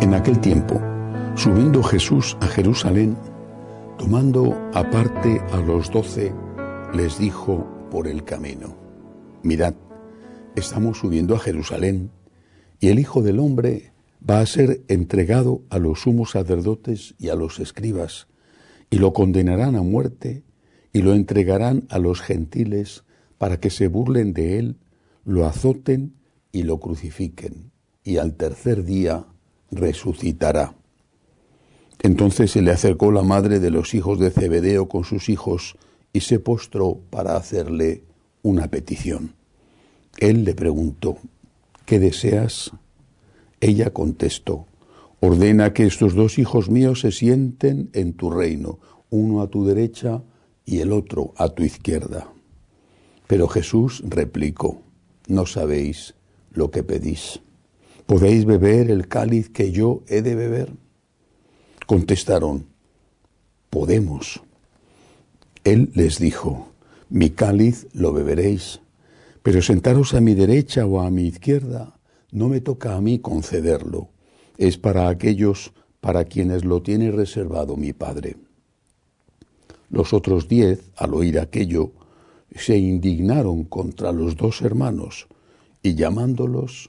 En aquel tiempo, subiendo Jesús a Jerusalén, tomando aparte a los doce, les dijo por el camino, mirad, estamos subiendo a Jerusalén, y el Hijo del Hombre va a ser entregado a los sumos sacerdotes y a los escribas, y lo condenarán a muerte, y lo entregarán a los gentiles para que se burlen de él, lo azoten y lo crucifiquen, y al tercer día resucitará. Entonces se le acercó la madre de los hijos de Zebedeo con sus hijos y se postró para hacerle una petición. Él le preguntó, ¿qué deseas? Ella contestó, ordena que estos dos hijos míos se sienten en tu reino, uno a tu derecha y el otro a tu izquierda. Pero Jesús replicó, no sabéis lo que pedís. ¿Podéis beber el cáliz que yo he de beber? Contestaron, podemos. Él les dijo, mi cáliz lo beberéis, pero sentaros a mi derecha o a mi izquierda no me toca a mí concederlo, es para aquellos para quienes lo tiene reservado mi Padre. Los otros diez, al oír aquello, se indignaron contra los dos hermanos y llamándolos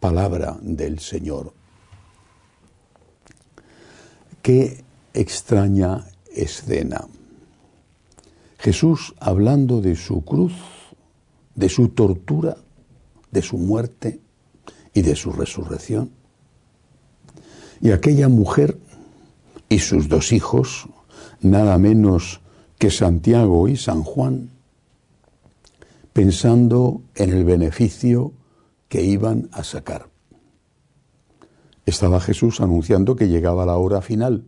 palabra del Señor. Qué extraña escena. Jesús hablando de su cruz, de su tortura, de su muerte y de su resurrección. Y aquella mujer y sus dos hijos, nada menos que Santiago y San Juan, pensando en el beneficio que iban a sacar. Estaba Jesús anunciando que llegaba la hora final.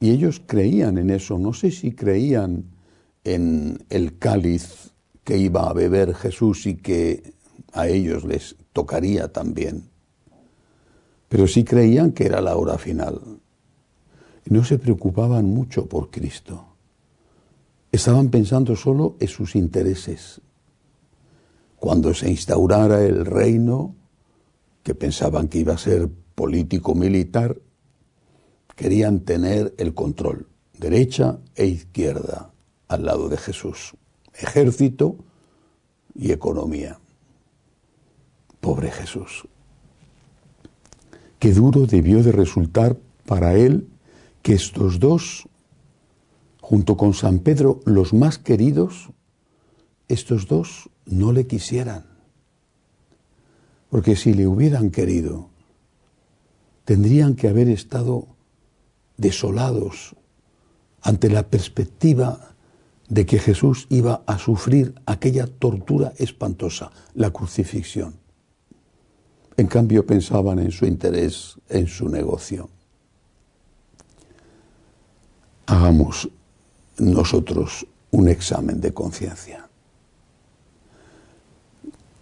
Y ellos creían en eso. No sé si creían en el cáliz que iba a beber Jesús y que a ellos les tocaría también. Pero sí creían que era la hora final. No se preocupaban mucho por Cristo. Estaban pensando solo en sus intereses, cuando se instaurara el reino, que pensaban que iba a ser político-militar, querían tener el control, derecha e izquierda, al lado de Jesús, ejército y economía. Pobre Jesús. Qué duro debió de resultar para él que estos dos, junto con San Pedro, los más queridos, estos dos no le quisieran. Porque si le hubieran querido, tendrían que haber estado desolados ante la perspectiva de que Jesús iba a sufrir aquella tortura espantosa, la crucifixión. En cambio pensaban en su interés, en su negocio. Hagamos nosotros un examen de conciencia.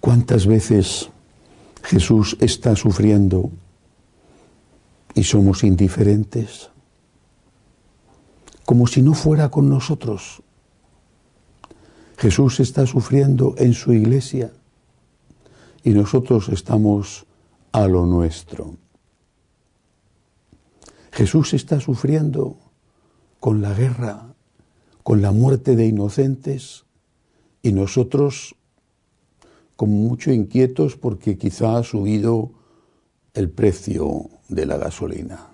¿Cuántas veces Jesús está sufriendo y somos indiferentes? Como si no fuera con nosotros. Jesús está sufriendo en su iglesia y nosotros estamos a lo nuestro. Jesús está sufriendo con la guerra, con la muerte de inocentes y nosotros como mucho inquietos porque quizá ha subido el precio de la gasolina.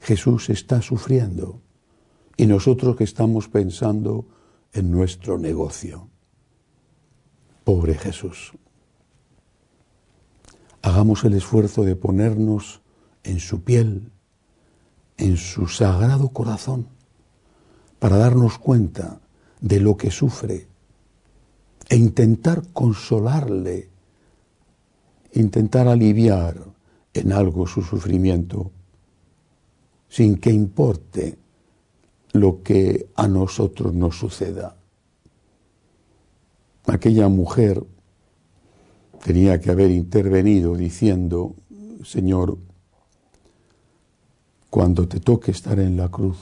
Jesús está sufriendo y nosotros que estamos pensando en nuestro negocio. Pobre Jesús. Hagamos el esfuerzo de ponernos en su piel, en su sagrado corazón, para darnos cuenta de lo que sufre e intentar consolarle, intentar aliviar en algo su sufrimiento, sin que importe lo que a nosotros nos suceda. Aquella mujer tenía que haber intervenido diciendo, Señor, cuando te toque estar en la cruz,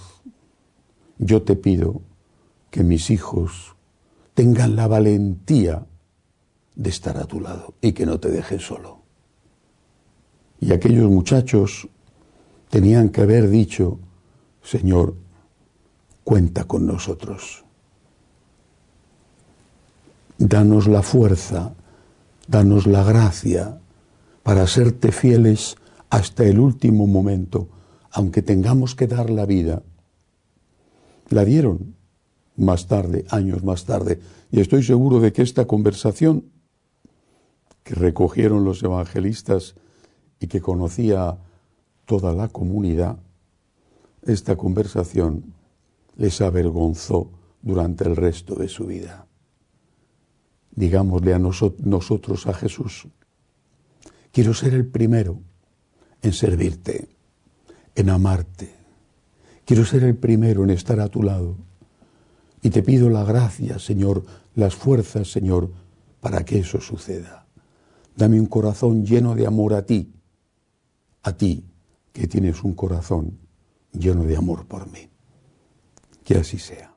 yo te pido que mis hijos tengan la valentía de estar a tu lado y que no te dejen solo. Y aquellos muchachos tenían que haber dicho, Señor, cuenta con nosotros. Danos la fuerza, danos la gracia para serte fieles hasta el último momento, aunque tengamos que dar la vida. La dieron más tarde, años más tarde, y estoy seguro de que esta conversación que recogieron los evangelistas y que conocía toda la comunidad, esta conversación les avergonzó durante el resto de su vida. Digámosle a nosotros, a Jesús, quiero ser el primero en servirte, en amarte. Quiero ser el primero en estar a tu lado. Y te pido la gracia, Señor, las fuerzas, Señor, para que eso suceda. Dame un corazón lleno de amor a ti, a ti que tienes un corazón lleno de amor por mí. Que así sea.